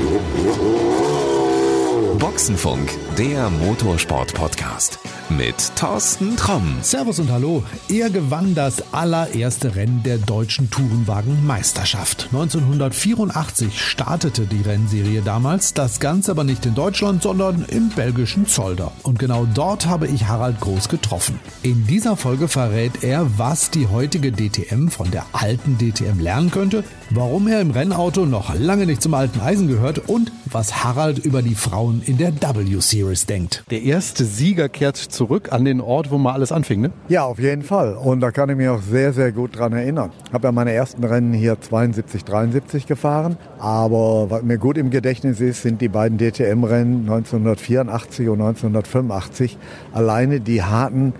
Oh, oh, oh. Boxenfunk, der Motorsport-Podcast mit Thorsten Tromm. Servus und Hallo. Er gewann das allererste Rennen der deutschen Tourenwagen-Meisterschaft. 1984 startete die Rennserie damals, das Ganze aber nicht in Deutschland, sondern im belgischen Zolder. Und genau dort habe ich Harald Groß getroffen. In dieser Folge verrät er, was die heutige DTM von der alten DTM lernen könnte, warum er im Rennauto noch lange nicht zum alten Eisen gehört und was Harald über die Frauen in der W-Series denkt. Der erste Sieger kehrt zurück an den Ort, wo mal alles anfing, ne? Ja, auf jeden Fall. Und da kann ich mich auch sehr, sehr gut dran erinnern. Ich habe ja meine ersten Rennen hier 72, 73 gefahren. Aber was mir gut im Gedächtnis ist, sind die beiden DTM-Rennen 1984 und 1985. Alleine die harten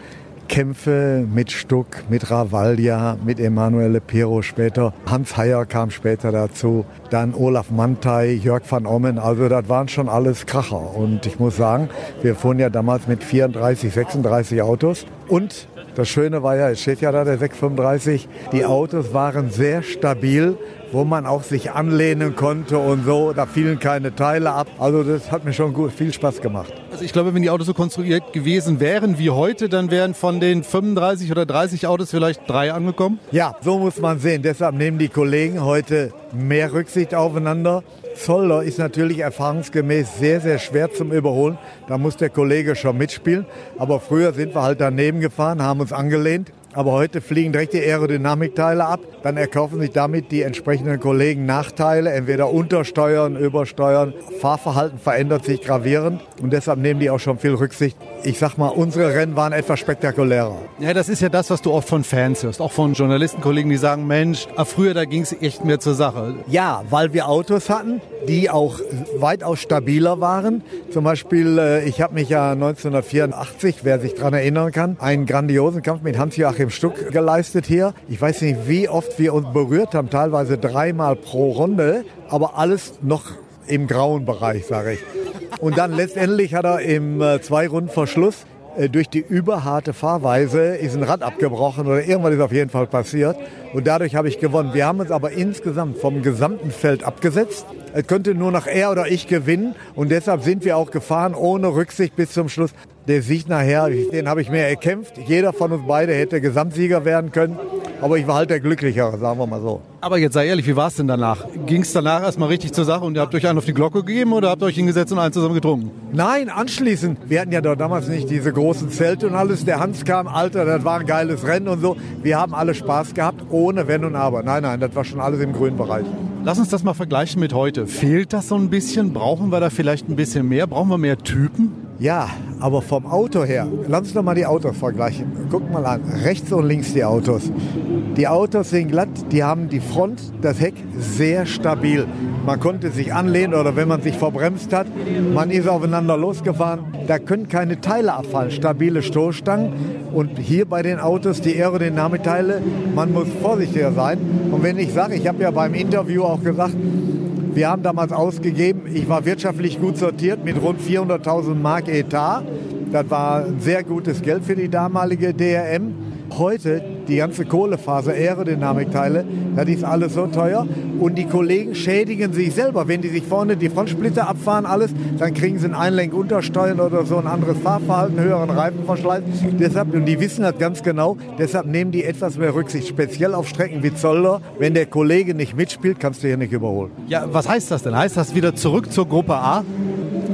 Kämpfe mit Stuck, mit Ravalia, mit Emanuele Pero später. Hans Heyer kam später dazu. Dann Olaf Mantei, Jörg van Ommen. Also das waren schon alles Kracher. Und ich muss sagen, wir fuhren ja damals mit 34, 36 Autos. Und das Schöne war ja, es steht ja da der 635, die Autos waren sehr stabil, wo man auch sich anlehnen konnte und so. Da fielen keine Teile ab. Also das hat mir schon gut, viel Spaß gemacht. Also ich glaube, wenn die Autos so konstruiert gewesen wären wie heute, dann wären von den 35 oder 30 Autos vielleicht drei angekommen? Ja, so muss man sehen. Deshalb nehmen die Kollegen heute mehr Rücksicht aufeinander. Zoller ist natürlich erfahrungsgemäß sehr, sehr schwer zum Überholen. Da muss der Kollege schon mitspielen. Aber früher sind wir halt daneben gefahren, haben uns angelehnt. Aber heute fliegen direkt die Aerodynamikteile ab. Dann erkaufen sich damit die entsprechenden Kollegen Nachteile, entweder untersteuern, übersteuern. Fahrverhalten verändert sich gravierend und deshalb nehmen die auch schon viel Rücksicht. Ich sag mal, unsere Rennen waren etwas spektakulärer. Ja, das ist ja das, was du oft von Fans hörst, auch von Journalistenkollegen, die sagen, Mensch, ah, früher da ging es echt mehr zur Sache. Ja, weil wir Autos hatten, die auch weitaus stabiler waren. Zum Beispiel, äh, ich habe mich ja 1984, wer sich daran erinnern kann, einen grandiosen Kampf mit Hans-Joachim Stuck geleistet hier. Ich weiß nicht, wie oft wir uns berührt haben, teilweise dreimal pro Runde, aber alles noch im grauen Bereich, sage ich. Und dann letztendlich hat er im äh, zwei Runden Verschluss äh, durch die überharte Fahrweise ist ein Rad abgebrochen oder irgendwas ist auf jeden Fall passiert. Und dadurch habe ich gewonnen. Wir haben uns aber insgesamt vom gesamten Feld abgesetzt. Es könnte nur noch er oder ich gewinnen. Und deshalb sind wir auch gefahren ohne Rücksicht bis zum Schluss. Der Sieg nachher, den habe ich mir erkämpft. Jeder von uns beide hätte Gesamtsieger werden können. Aber ich war halt der Glücklichere, sagen wir mal so. Aber jetzt sei ehrlich, wie war es denn danach? Ging es danach erstmal richtig zur Sache und ihr habt euch einen auf die Glocke gegeben oder habt ihr euch hingesetzt und einen zusammen getrunken? Nein, anschließend. Wir hatten ja doch damals nicht diese großen Zelte und alles. Der Hans kam, Alter, das war ein geiles Rennen und so. Wir haben alle Spaß gehabt, ohne Wenn und Aber. Nein, nein, das war schon alles im grünen Bereich. Lass uns das mal vergleichen mit heute. Fehlt das so ein bisschen? Brauchen wir da vielleicht ein bisschen mehr? Brauchen wir mehr Typen? Ja, aber vom Auto her, lass uns doch mal die Autos vergleichen. Guck mal an, rechts und links die Autos. Die Autos sind glatt, die haben die Front, das Heck sehr stabil. Man konnte sich anlehnen oder wenn man sich verbremst hat, man ist aufeinander losgefahren. Da können keine Teile abfallen, stabile Stoßstangen. Und hier bei den Autos die Aerodynamikteile, man muss vorsichtiger sein. Und wenn ich sage, ich habe ja beim Interview auch gesagt, wir haben damals ausgegeben, ich war wirtschaftlich gut sortiert mit rund 400.000 Mark Etat. Das war sehr gutes Geld für die damalige DRM. Heute die ganze Kohlephase, Aerodynamikteile, das ist alles so teuer. Und die Kollegen schädigen sich selber. Wenn die sich vorne die Frontsplitter abfahren, alles, dann kriegen sie ein Einlenkuntersteuern oder so ein anderes Fahrverhalten, höheren Reifenverschleiß. Deshalb, und die wissen das ganz genau, deshalb nehmen die etwas mehr Rücksicht. Speziell auf Strecken wie Zolder. Wenn der Kollege nicht mitspielt, kannst du hier nicht überholen. Ja, was heißt das denn? Heißt das wieder zurück zur Gruppe A?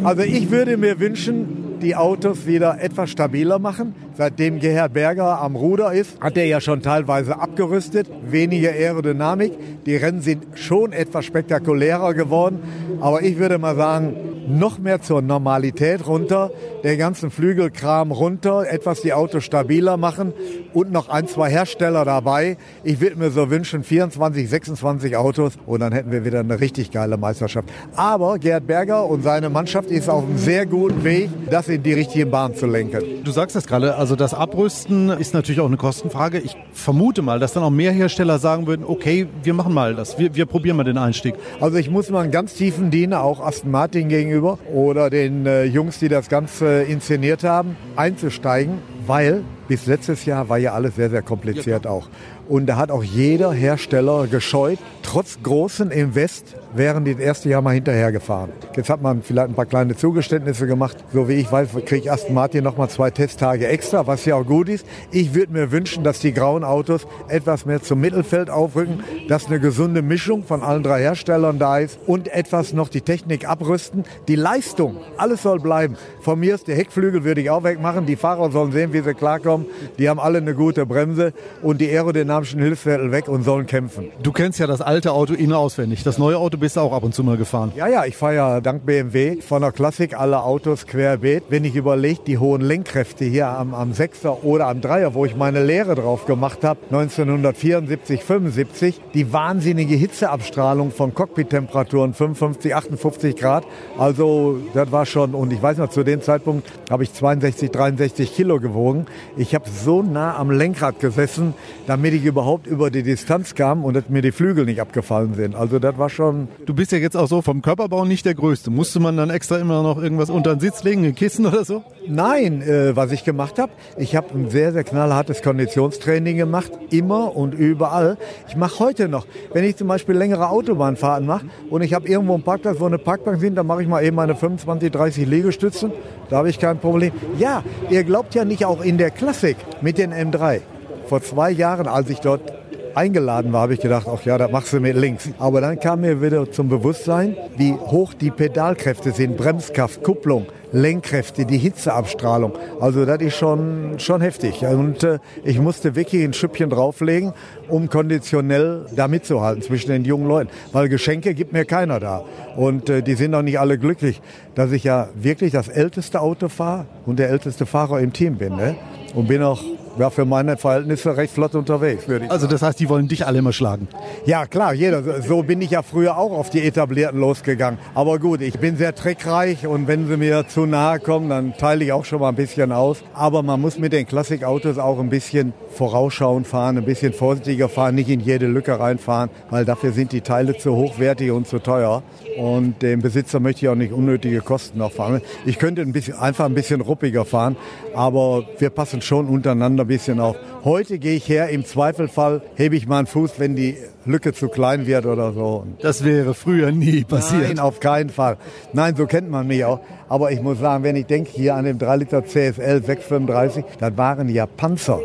Also ich würde mir wünschen, die Autos wieder etwas stabiler machen. Seitdem Gerhard Berger am Ruder ist, hat er ja schon teilweise abgerüstet, weniger Aerodynamik. Die Rennen sind schon etwas spektakulärer geworden, aber ich würde mal sagen, noch mehr zur Normalität runter, den ganzen Flügelkram runter, etwas die Autos stabiler machen und noch ein, zwei Hersteller dabei. Ich würde mir so wünschen, 24, 26 Autos und dann hätten wir wieder eine richtig geile Meisterschaft. Aber Gerhard Berger und seine Mannschaft ist auf einem sehr guten Weg, das in die richtige Bahn zu lenken. Du sagst das gerade, also das Abrüsten ist natürlich auch eine Kostenfrage. Ich vermute mal, dass dann auch mehr Hersteller sagen würden, okay, wir machen mal das, wir, wir probieren mal den Einstieg. Also ich muss mal einen ganz tiefen Diener, auch Aston Martin gegenüber oder den äh, Jungs, die das Ganze inszeniert haben, einzusteigen, weil bis letztes Jahr war ja alles sehr, sehr kompliziert auch. Und da hat auch jeder Hersteller gescheut, trotz großen Invest wären die das erste Jahr mal hinterhergefahren. Jetzt hat man vielleicht ein paar kleine Zugeständnisse gemacht. So wie ich weiß, kriege Aston Martin noch mal zwei Testtage extra, was ja auch gut ist. Ich würde mir wünschen, dass die grauen Autos etwas mehr zum Mittelfeld aufrücken, dass eine gesunde Mischung von allen drei Herstellern da ist und etwas noch die Technik abrüsten. Die Leistung, alles soll bleiben. Von mir ist der Heckflügel würde ich auch wegmachen. Die Fahrer sollen sehen, wie sie klarkommen. Die haben alle eine gute Bremse und die aerodynamischen Hilfsmittel weg und sollen kämpfen. Du kennst ja das alte Auto in- auswendig. Das neue Auto bist du auch ab und zu mal gefahren. Ja, ja, ich fahre ja dank BMW von der Klassik alle Autos querbeet. Wenn ich überlege, die hohen Lenkkräfte hier am, am 6er oder am 3er, wo ich meine Lehre drauf gemacht habe, 1974, 75, die wahnsinnige Hitzeabstrahlung von Cockpit-Temperaturen 55, 58 Grad. Also das war schon, und ich weiß noch, zu dem Zeitpunkt habe ich 62, 63 Kilo gewogen. Ich habe so nah am Lenkrad gesessen, damit ich überhaupt über die Distanz kam und dass mir die Flügel nicht abgefallen sind. Also das war schon Du bist ja jetzt auch so vom Körperbau nicht der Größte. Musste man dann extra immer noch irgendwas unter den Sitz legen, ein Kissen oder so? Nein, äh, was ich gemacht habe, ich habe ein sehr, sehr knallhartes Konditionstraining gemacht, immer und überall. Ich mache heute noch, wenn ich zum Beispiel längere Autobahnfahrten mache und ich habe irgendwo einen Parkplatz, wo eine Parkbank sind, dann mache ich mal eben meine 25, 30 Liegestützen. Da habe ich kein Problem. Ja, ihr glaubt ja nicht auch in der Klassik mit den M3. Vor zwei Jahren, als ich dort eingeladen war, habe ich gedacht, ach ja, das machst du mit links. Aber dann kam mir wieder zum Bewusstsein, wie hoch die Pedalkräfte sind, Bremskraft, Kupplung, Lenkkräfte, die Hitzeabstrahlung. Also das ist schon, schon heftig. Und äh, ich musste wirklich ein Schüppchen drauflegen, um konditionell da mitzuhalten zwischen den jungen Leuten. Weil Geschenke gibt mir keiner da. Und äh, die sind auch nicht alle glücklich, dass ich ja wirklich das älteste Auto fahre und der älteste Fahrer im Team bin. Ne? Und bin auch ja, für meine Verhältnisse recht flott unterwegs, würde ich Also das heißt, die wollen dich alle immer schlagen. ja, klar, jeder. So- So bin ich ja früher auch auf die Etablierten losgegangen. Aber gut, ich bin sehr trickreich und wenn sie mir zu nahe kommen, dann teile ich auch schon mal ein bisschen aus. Aber man muss mit den Klassikautos auch ein bisschen vorausschauend fahren, ein bisschen vorsichtiger fahren, nicht in jede Lücke reinfahren, weil dafür sind die Teile zu hochwertig und zu teuer. Und dem Besitzer möchte ich auch nicht unnötige Kosten noch fahren. Ich könnte ein bisschen, einfach ein bisschen ruppiger fahren, aber wir passen schon untereinander ein bisschen auf. Heute gehe ich her, im Zweifelfall hebe ich meinen Fuß, wenn die Lücke zu klein wird oder so. Das wäre früher nie passiert. Nein, auf keinen Fall. Nein, so kennt man mich auch. Aber ich muss sagen, wenn ich denke, hier an dem 3 Liter CSL 635, das waren ja Panzer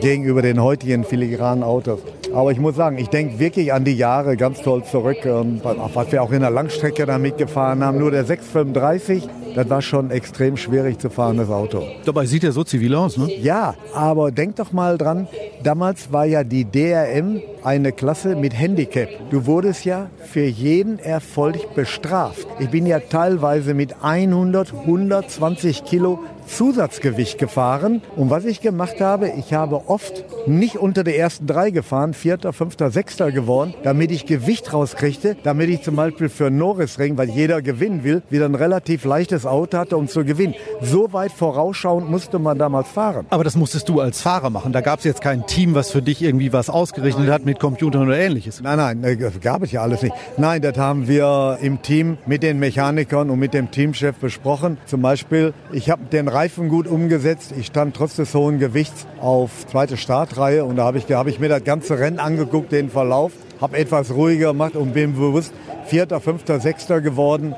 gegenüber den heutigen filigranen Autos. Aber ich muss sagen, ich denke wirklich an die Jahre ganz toll zurück. Und was wir auch in der Langstrecke da mitgefahren haben. Nur der 635, das war schon extrem schwierig zu fahren, das Auto. Dabei sieht er so zivil aus, ne? Ja, aber denk doch mal dran, damals war ja die DRM eine Klasse mit Handicap. Du wurdest ja für jeden Erfolg bestraft. Ich bin ja teilweise mit 100, 120 Kilo Zusatzgewicht gefahren. Und was ich gemacht habe, ich habe oft nicht unter die ersten drei gefahren, vierter, fünfter, sechster geworden, damit ich Gewicht rauskriegte, damit ich zum Beispiel für Norrisring, weil jeder gewinnen will, wieder ein relativ leichtes Auto hatte, um zu gewinnen. So weit vorausschauend musste man damals fahren. Aber das musstest du als Fahrer machen. Da gab es jetzt kein Team, was für dich irgendwie was ausgerechnet hat mit Computern oder ähnliches. Nein, nein, äh, das gab es ja alles nicht. Nein, das haben wir im Team mit den Mechanikern und mit dem Teamchef besprochen. Zum Beispiel, ich habe den Reifen gut umgesetzt. Ich stand trotz des hohen Gewichts auf zweite Startreihe und da habe ich, hab ich mir das ganze Rennen angeguckt, den Verlauf, habe etwas ruhiger gemacht und bin bewusst Vierter, Fünfter, Sechster geworden,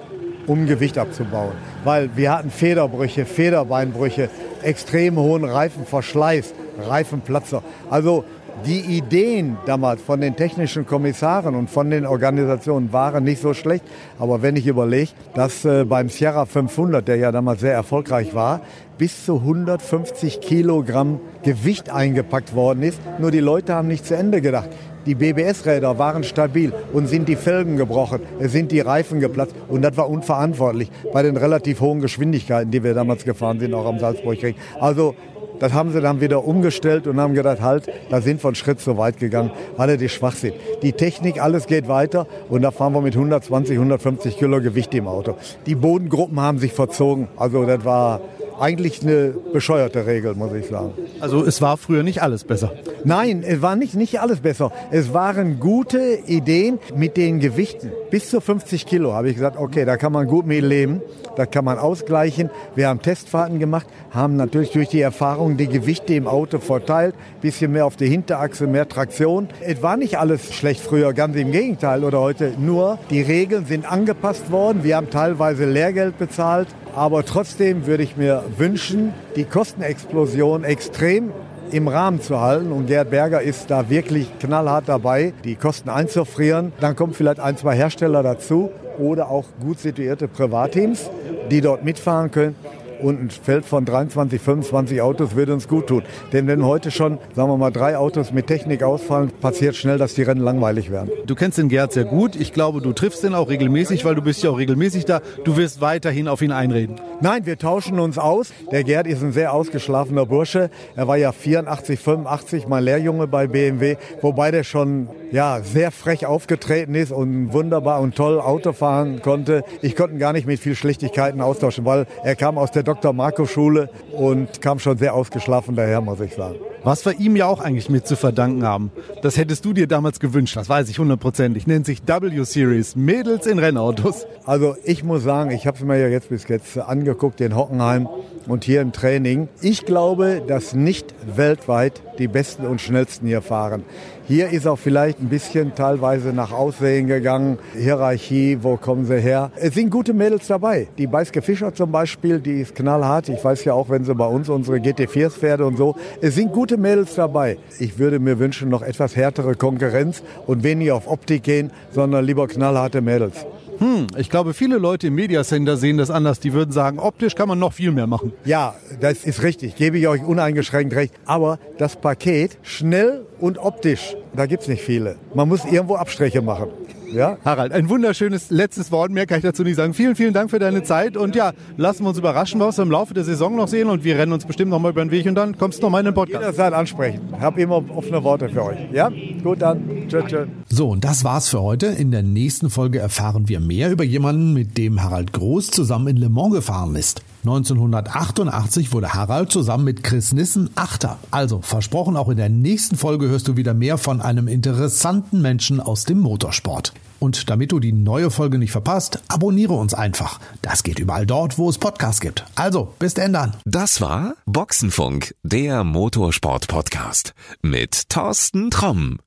um Gewicht abzubauen. Weil wir hatten Federbrüche, Federbeinbrüche, extrem hohen Reifenverschleiß, Reifenplatzer. Also die Ideen damals von den technischen Kommissaren und von den Organisationen waren nicht so schlecht. Aber wenn ich überlege, dass äh, beim Sierra 500, der ja damals sehr erfolgreich war, bis zu 150 Kilogramm Gewicht eingepackt worden ist, nur die Leute haben nicht zu Ende gedacht. Die BBS-Räder waren stabil und sind die Felgen gebrochen, sind die Reifen geplatzt und das war unverantwortlich bei den relativ hohen Geschwindigkeiten, die wir damals gefahren sind, auch am Salzburgring. Also das haben sie dann wieder umgestellt und haben gedacht, halt, da sind wir einen Schritt zu weit gegangen, weil er die Schwachsinn. Die Technik, alles geht weiter und da fahren wir mit 120, 150 Kilo Gewicht im Auto. Die Bodengruppen haben sich verzogen, also das war eigentlich eine bescheuerte Regel, muss ich sagen. Also es war früher nicht alles besser. Nein, es war nicht, nicht alles besser. Es waren gute Ideen mit den Gewichten. Bis zu 50 Kilo habe ich gesagt, okay, da kann man gut mit leben, da kann man ausgleichen. Wir haben Testfahrten gemacht, haben natürlich durch die Erfahrung die Gewichte im Auto verteilt, bisschen mehr auf die Hinterachse, mehr Traktion. Es war nicht alles schlecht früher, ganz im Gegenteil oder heute. Nur die Regeln sind angepasst worden. Wir haben teilweise Lehrgeld bezahlt. Aber trotzdem würde ich mir wünschen, die Kostenexplosion extrem im Rahmen zu halten. Und Gerd Berger ist da wirklich knallhart dabei, die Kosten einzufrieren. Dann kommen vielleicht ein, zwei Hersteller dazu oder auch gut situierte Privatteams, die dort mitfahren können und ein Feld von 23, 25 Autos würde uns gut tun. Denn wenn heute schon, sagen wir mal, drei Autos mit Technik ausfallen, passiert schnell, dass die Rennen langweilig werden. Du kennst den Gerd sehr gut. Ich glaube, du triffst ihn auch regelmäßig, weil du bist ja auch regelmäßig da. Du wirst weiterhin auf ihn einreden. Nein, wir tauschen uns aus. Der Gerd ist ein sehr ausgeschlafener Bursche. Er war ja 84, 85 mal Lehrjunge bei BMW, wobei der schon ja, sehr frech aufgetreten ist und wunderbar und toll Auto fahren konnte. Ich konnte ihn gar nicht mit viel Schlechtigkeiten austauschen, weil er kam aus der Dr. Marco Schule und kam schon sehr ausgeschlafen daher, muss ich sagen. Was wir ihm ja auch eigentlich mit zu verdanken haben, das hättest du dir damals gewünscht, das weiß ich hundertprozentig, nennt sich W-Series, Mädels in Rennautos. Also ich muss sagen, ich habe es mir ja jetzt bis jetzt angeguckt in Hockenheim und hier im Training. Ich glaube, dass nicht weltweit die Besten und Schnellsten hier fahren. Hier ist auch vielleicht ein bisschen teilweise nach Aussehen gegangen. Hierarchie, wo kommen sie her? Es sind gute Mädels dabei. Die Beiske Fischer zum Beispiel, die ist knallhart. Ich weiß ja auch, wenn sie bei uns unsere GT4s fährt und so. Es sind gute Mädels dabei. Ich würde mir wünschen, noch etwas härtere Konkurrenz und weniger auf Optik gehen, sondern lieber knallharte Mädels. Hm, ich glaube, viele Leute im Mediacenter sehen das anders. Die würden sagen, optisch kann man noch viel mehr machen. Ja, das ist richtig. Gebe ich euch uneingeschränkt recht. Aber das Paket schnell und optisch, da gibt's nicht viele. Man muss irgendwo Abstriche machen. Ja? Harald, ein wunderschönes letztes Wort. Mehr kann ich dazu nicht sagen. Vielen, vielen Dank für deine Zeit. Und ja, lassen wir uns überraschen, was wir im Laufe der Saison noch sehen. Und wir rennen uns bestimmt noch mal über den Weg. Und dann kommst du noch mal in den Podcast. Jederzeit ansprechen. Hab immer offene Worte für euch. Ja? Gut, dann. Tschö, tschö. So, und das war's für heute. In der nächsten Folge erfahren wir mehr über jemanden, mit dem Harald Groß zusammen in Le Mans gefahren ist. 1988 wurde Harald zusammen mit Chris Nissen Achter. Also versprochen, auch in der nächsten Folge hörst du wieder mehr von einem interessanten Menschen aus dem Motorsport. Und damit du die neue Folge nicht verpasst, abonniere uns einfach. Das geht überall dort, wo es Podcasts gibt. Also, bis dann. Das war Boxenfunk, der Motorsport-Podcast mit Thorsten Tromm.